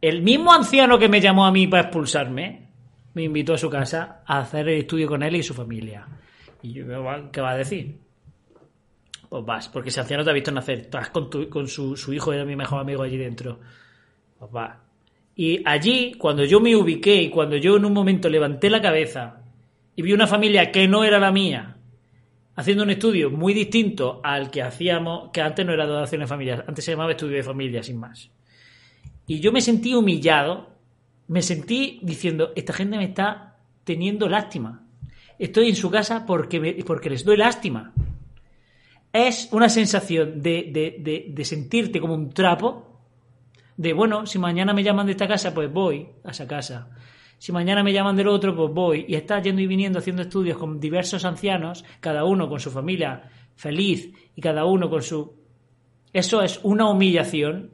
el mismo anciano que me llamó a mí para expulsarme me invitó a su casa a hacer el estudio con él y su familia. Y yo, ¿qué va a decir? Pues vas, porque ese anciano te ha visto nacer. Estás con, tu- con su, hijo, era mi mejor amigo allí dentro. Pues va. Y allí, cuando yo me ubiqué y cuando yo en un momento levanté la cabeza y vi una familia que no era la mía, haciendo un estudio muy distinto al que hacíamos, que antes no era adoraciones familiares, antes se llamaba estudio de familia, sin más. Y yo me sentí humillado, me sentí diciendo, esta gente me está teniendo lástima. Estoy en su casa porque, me- porque les doy lástima es una sensación de, de- de- de sentirte como un trapo, de bueno, si mañana me llaman de esta casa, pues voy a esa casa. Si mañana me llaman del otro, pues voy. Y estás yendo y viniendo haciendo estudios con diversos ancianos, cada uno con su familia feliz y cada uno con su... Eso es una humillación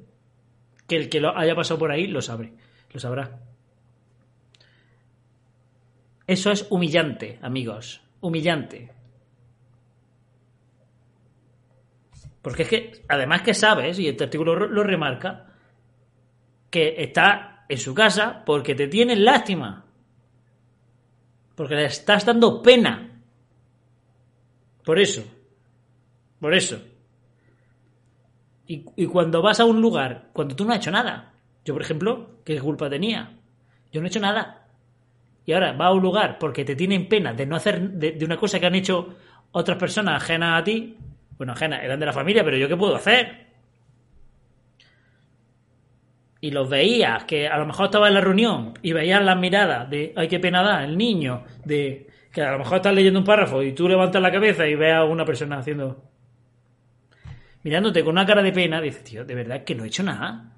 que el que lo haya pasado por ahí lo sabe, lo sabrá. Eso es humillante, amigos, humillante. Porque es que, además que sabes, y este artículo lo- remarca, que está en su casa porque te tienen lástima. Porque le estás dando pena. Por eso. Por eso. Y, cuando vas a un lugar, cuando tú no has hecho nada. Yo, por ejemplo, ¿qué culpa tenía? Yo no he hecho nada. Y ahora va a un lugar porque te tienen pena de no hacer, de, una cosa que han hecho otras personas ajenas a ti. Bueno, ajenas, eran de la familia, pero yo qué puedo hacer. Y los veías, que a lo mejor estaba en la reunión y veías las miradas de, ay, qué pena da, el niño, de que a lo mejor estás leyendo un párrafo y tú levantas la cabeza y ves a una persona haciendo. Mirándote con una cara de pena, dices, tío, de verdad que no he hecho nada.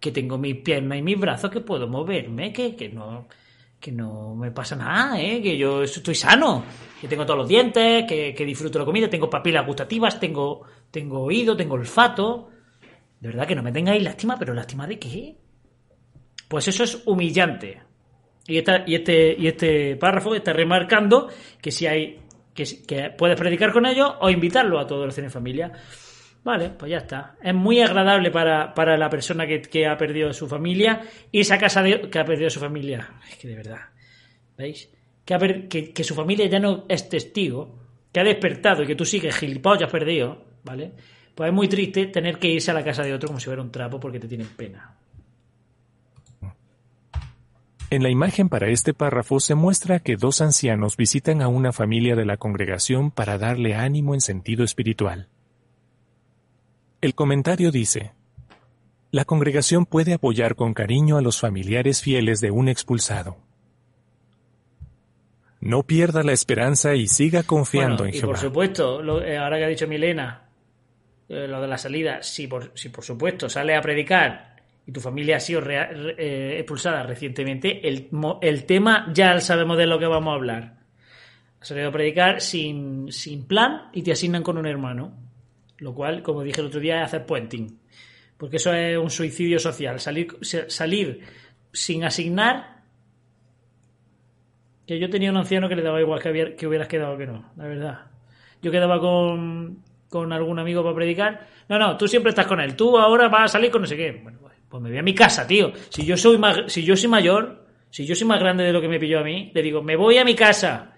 que tengo mis piernas y mis brazos, que puedo moverme, que, que no que no me pasa nada, ¿eh? que yo estoy sano, que tengo todos los dientes, que, que disfruto la comida, tengo papilas gustativas, tengo, tengo oído, tengo olfato. De verdad que no me tengáis lástima, pero lástima de qué. Pues eso es humillante. Y, esta, y, este, y este párrafo está remarcando que si hay que, que puedes predicar con ellos o invitarlo a todos los en familia. Vale, pues ya está. Es muy agradable para, para la persona que, que, ha perdido su familia y esa casa de, que ha perdido su familia. Es que de verdad. ¿Veis? Que, per, que, que, su familia ya no es testigo, que ha despertado y que tú sigues gilipollas perdido, ¿vale? Pues es muy triste tener que irse a la casa de otro como si fuera un trapo porque te tienen pena. En la imagen para este párrafo se muestra que dos ancianos visitan a una familia de la congregación para darle ánimo en sentido espiritual. El comentario dice, la congregación puede apoyar con cariño a los familiares fieles de un expulsado. No pierda la esperanza y siga confiando bueno, en y Jehová. por supuesto, lo, eh, ahora que ha dicho Milena, eh, lo de la salida, si por, si por supuesto sale a predicar y tu familia ha sido rea, eh, expulsada recientemente, el, el, tema ya sabemos de lo que vamos a hablar. Ha salido a predicar sin, sin plan y te asignan con un hermano. Lo cual, como dije el otro día, es hacer puenting. Porque eso es un suicidio social. Salir, salir sin asignar. Que yo tenía un anciano que le daba igual que, hubieras quedado que no, la verdad. Yo quedaba con, con algún amigo para predicar. No, no, tú siempre estás con él. Tú ahora vas a salir con no sé qué. Bueno, pues me voy a mi casa, tío. Si yo soy más, si yo soy mayor, si yo soy más grande de lo que me pilló a mí, le digo, me voy a mi casa.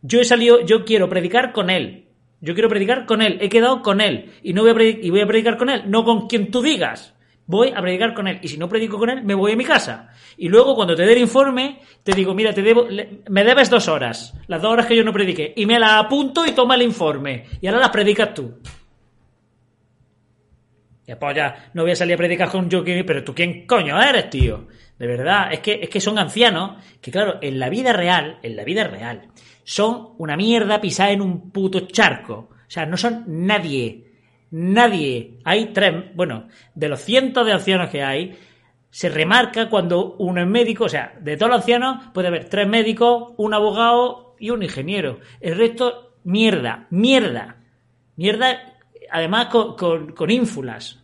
Yo he salido, yo quiero predicar con él. Yo quiero predicar con él, he quedado con él y no voy a predicar, y voy a predicar con él, no con quien tú digas. Voy a predicar con él y si no predico con él, me voy a mi casa. Y luego cuando te dé el informe, te digo, mira, te debo, me debes dos horas, las dos horas que yo no prediqué, y me las apunto y toma el informe. Y ahora las predicas tú. Y después ya no voy a salir a predicar con yo, pero tú quién coño eres, tío. De verdad, es que, es que son ancianos que, claro, en la vida real, en la vida real, son una mierda pisada en un puto charco. O sea, no son nadie. Nadie. Hay tres, bueno, de los cientos de ancianos que hay, se remarca cuando uno es médico, o sea, de todos los ancianos puede haber tres médicos, un abogado y un ingeniero. El resto, mierda, mierda. Mierda, además con, con, con ínfulas.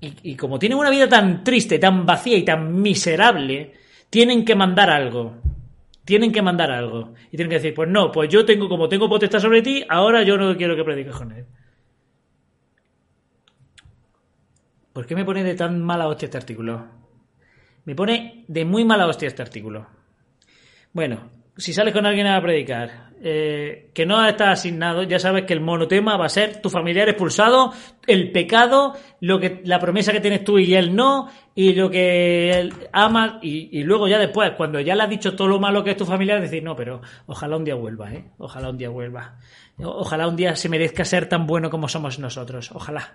Y, como tienen una vida tan triste, tan vacía y tan miserable, tienen que mandar algo tienen que mandar algo. Y tienen que decir, pues no, pues yo tengo, como tengo potestad sobre ti, ahora yo no quiero que prediques con él. ¿Por qué me pone de tan mala hostia este artículo? Me pone de muy mala hostia este artículo. Bueno, si sales con alguien a predicar, eh, que no está asignado, ya sabes que el monotema va a ser tu familiar expulsado, el pecado, lo que, la promesa que tienes tú y él no, y lo que él ama, y, y, luego ya después, cuando ya le has dicho todo lo malo que es tu familiar, decir, no, pero ojalá un día vuelva, ¿eh? Ojalá un día vuelva. Ojalá un día se merezca ser tan bueno como somos nosotros. Ojalá.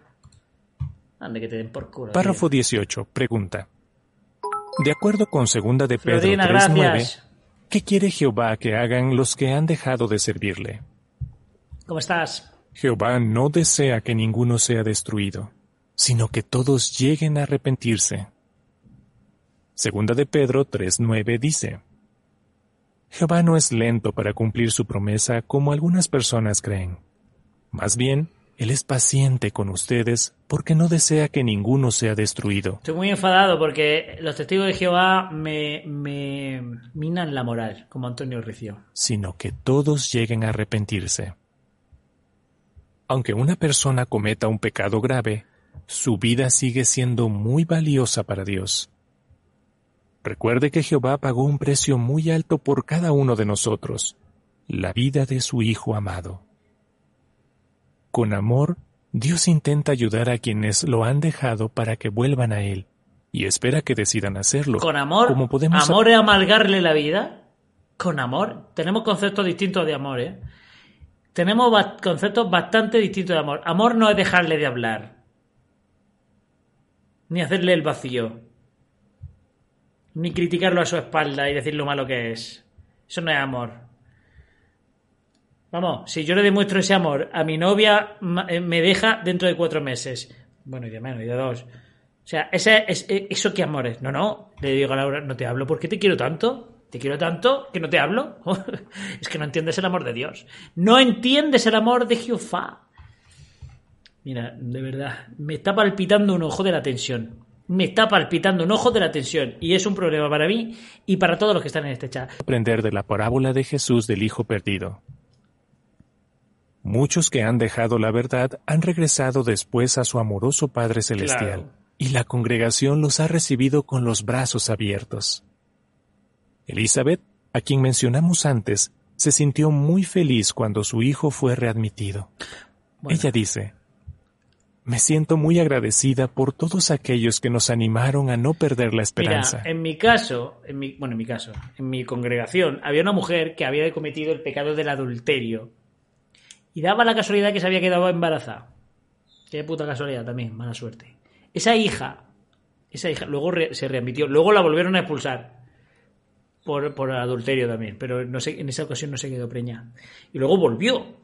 Ande que te den por culo. Párrafo tío. 18. Pregunta. De acuerdo con segunda de Pedro 3.9, ¿qué quiere Jehová que hagan los que han dejado de servirle? ¿Cómo estás? Jehová no desea que ninguno sea destruido, sino que todos lleguen a arrepentirse. Segunda de Pedro 3.9 dice, Jehová no es lento para cumplir su promesa como algunas personas creen. Más bien, Él es paciente con ustedes porque no desea que ninguno sea destruido. Estoy muy enfadado porque los testigos de Jehová me, me minan la moral, como Antonio Ricio. Sino que todos lleguen a arrepentirse. Aunque una persona cometa un pecado grave, su vida sigue siendo muy valiosa para Dios. Recuerde que Jehová pagó un precio muy alto por cada uno de nosotros, la vida de su Hijo amado. Con amor, Dios intenta ayudar a quienes lo han dejado para que vuelvan a Él, y espera que decidan hacerlo. Con amor, como podemos amor es amargarle la vida. Con amor, tenemos conceptos distintos de amor, ¿eh? Tenemos ba conceptos bastante distintos de amor. Amor no es dejarle de hablar, ni hacerle el vacío ni criticarlo a su espalda y decir lo malo que es. Eso no es amor. Vamos, si yo le demuestro ese amor a mi novia, me deja dentro de cuatro meses. Bueno, y de menos, y de dos. O sea, ese, es, e, eso qué amor es. No, no, le digo a Laura, no te hablo porque te quiero tanto. Te quiero tanto que no te hablo. [LAUGHS] es que no entiendes el amor de Dios. No entiendes el amor de Jehová. Mira, de verdad, me está palpitando un ojo de la tensión. Me está palpitando un ojo de la tensión. Y es un problema para mí y para todos los que están en este chat. Aprender de la parábola de Jesús del Hijo Perdido. Muchos que han dejado la verdad han regresado después a su amoroso Padre Celestial, Claro. y la congregación los ha recibido con los brazos abiertos. Elizabeth, a quien mencionamos antes, se sintió muy feliz cuando su hijo fue readmitido. Bueno. Ella dice, Me siento muy agradecida por todos aquellos que nos animaron a no perder la Mira, esperanza. en mi caso, en mi, bueno, en mi caso, en mi congregación, había una mujer que había cometido el pecado del adulterio y daba la casualidad que se había quedado embarazada. Qué puta casualidad también, mala suerte. Esa hija, esa hija, luego se readmitió, luego la volvieron a expulsar por, por adulterio también, pero no sé, en esa ocasión no se quedó preñada. Y luego volvió.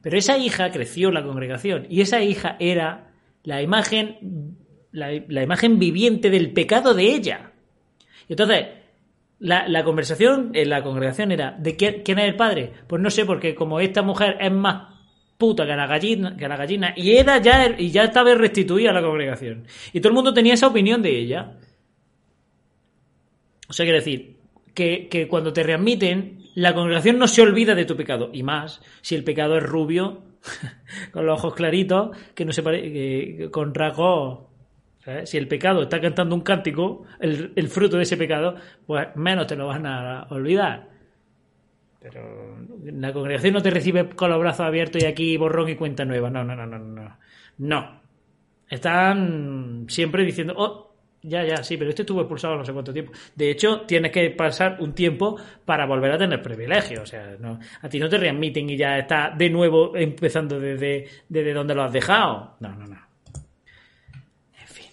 Pero esa hija creció en la congregación y esa hija era la imagen, la, la imagen viviente del pecado de ella. Y entonces, la, la conversación en la congregación era, ¿de quién, es el padre? Pues no sé, porque como esta mujer es más puta que la gallina, que la gallina y era ya, y ya estaba restituida a la congregación. Y todo el mundo tenía esa opinión de ella. O sea, quiere decir, que, que cuando te readmiten, la congregación no se olvida de tu pecado. Y más, si el pecado es rubio, [LAUGHS] con los ojos claritos, que no se pare, que- con rasgos. ¿Sabes? Si el pecado está cantando un cántico, el, el fruto de ese pecado, pues menos te lo van a olvidar. Pero la congregación no te recibe con los brazos abiertos y aquí borrón y cuenta nueva. No, no, no, no, no. No. Están siempre diciendo, oh, ya, ya, sí, pero este estuvo expulsado no sé cuánto tiempo. De hecho, tienes que pasar un tiempo para volver a tener privilegio. O sea, no, a ti no te readmiten y ya está de nuevo empezando desde, desde donde lo has dejado. No, no, no. En fin.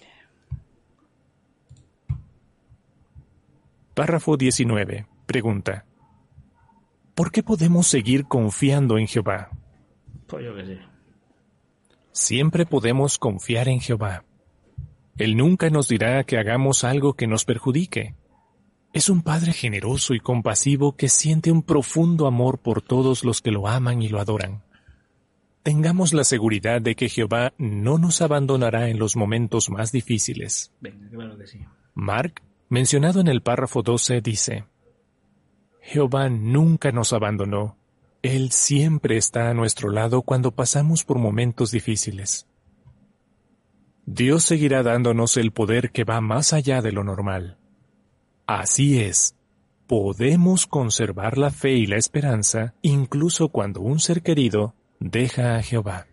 Párrafo 19. Pregunta. ¿Por qué podemos seguir confiando en Jehová? Pues yo. Siempre podemos confiar en Jehová. Él nunca nos dirá que hagamos algo que nos perjudique. Es un Padre generoso y compasivo que siente un profundo amor por todos los que lo aman y lo adoran. Tengamos la seguridad de que Jehová no nos abandonará en los momentos más difíciles. Venga, claro que sí. Mark, mencionado en el párrafo 12, dice, Jehová nunca nos abandonó. Él siempre está a nuestro lado cuando pasamos por momentos difíciles. Dios seguirá dándonos el poder que va más allá de lo normal. Así es, podemos conservar la fe y la esperanza incluso cuando un ser querido deja a Jehová.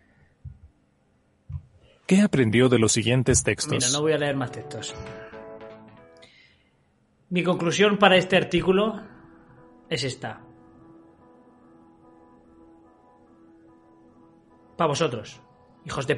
¿Qué aprendió de los siguientes textos? Mira, no voy a leer más textos. Mi conclusión para este artículo es esta. Para vosotros, hijos de